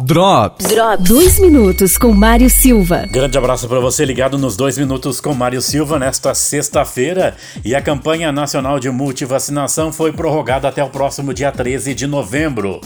Drops. Drops. Dois minutos com Mário Silva. Grande abraço para você ligado nos dois minutos com Mário Silva nesta sexta-feira. E a campanha nacional de multivacinação foi prorrogada até o próximo dia 13 de novembro.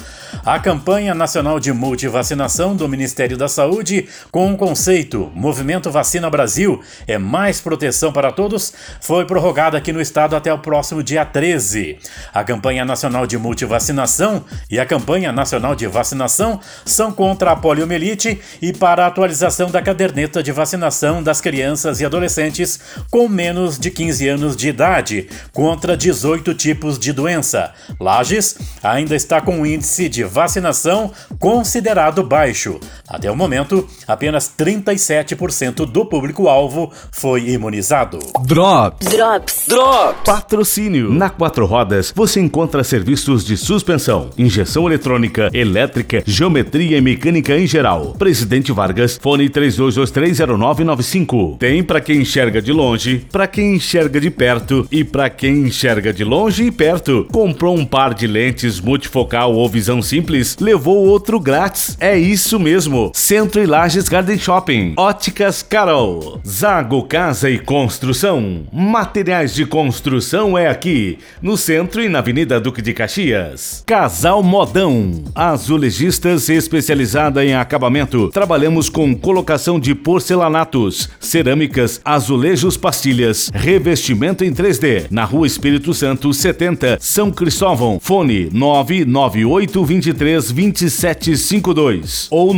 A campanha nacional de multivacinação do Ministério da Saúde, com o conceito Movimento Vacina Brasil é mais proteção para todos, foi prorrogada aqui no estado até o próximo dia 13. A campanha nacional de multivacinação e a campanha nacional de vacinação são contra a poliomielite e para a atualização da caderneta de vacinação das crianças e adolescentes com menos de 15 anos de idade, contra 18 tipos de doença. Lages ainda está com um índice de vacinação considerado baixo. Até o momento, apenas 37% do público-alvo foi imunizado. Drops. Drops. Drops. Patrocínio. Na Quatro Rodas você encontra serviços de suspensão, injeção eletrônica, elétrica, geometria e mecânica em geral. Presidente Vargas, fone 32230995. Tem para quem enxerga de longe, para quem enxerga de perto e para quem enxerga de longe e perto. Comprou um par de lentes multifocal ou visão simples, levou outro grátis. É isso mesmo. Centro e Lages Garden Shopping. Óticas Carol. Zago Casa e Construção. Materiais de construção é aqui, no centro e na Avenida Duque de Caxias. Casal Modão. Azulejistas especializada em acabamento. Trabalhamos com colocação de porcelanatos, cerâmicas, azulejos, pastilhas, revestimento em 3D. Na Rua Espírito Santo, 70, São Cristóvão. Fone 998 23 2752 ou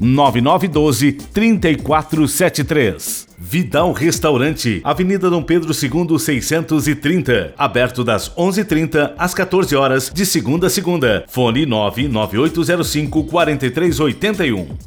99912 3473. Vidal Restaurante, Avenida Dom Pedro II 630, aberto das 11:30 às 14 horas de segunda a segunda. Fone 99805 4381.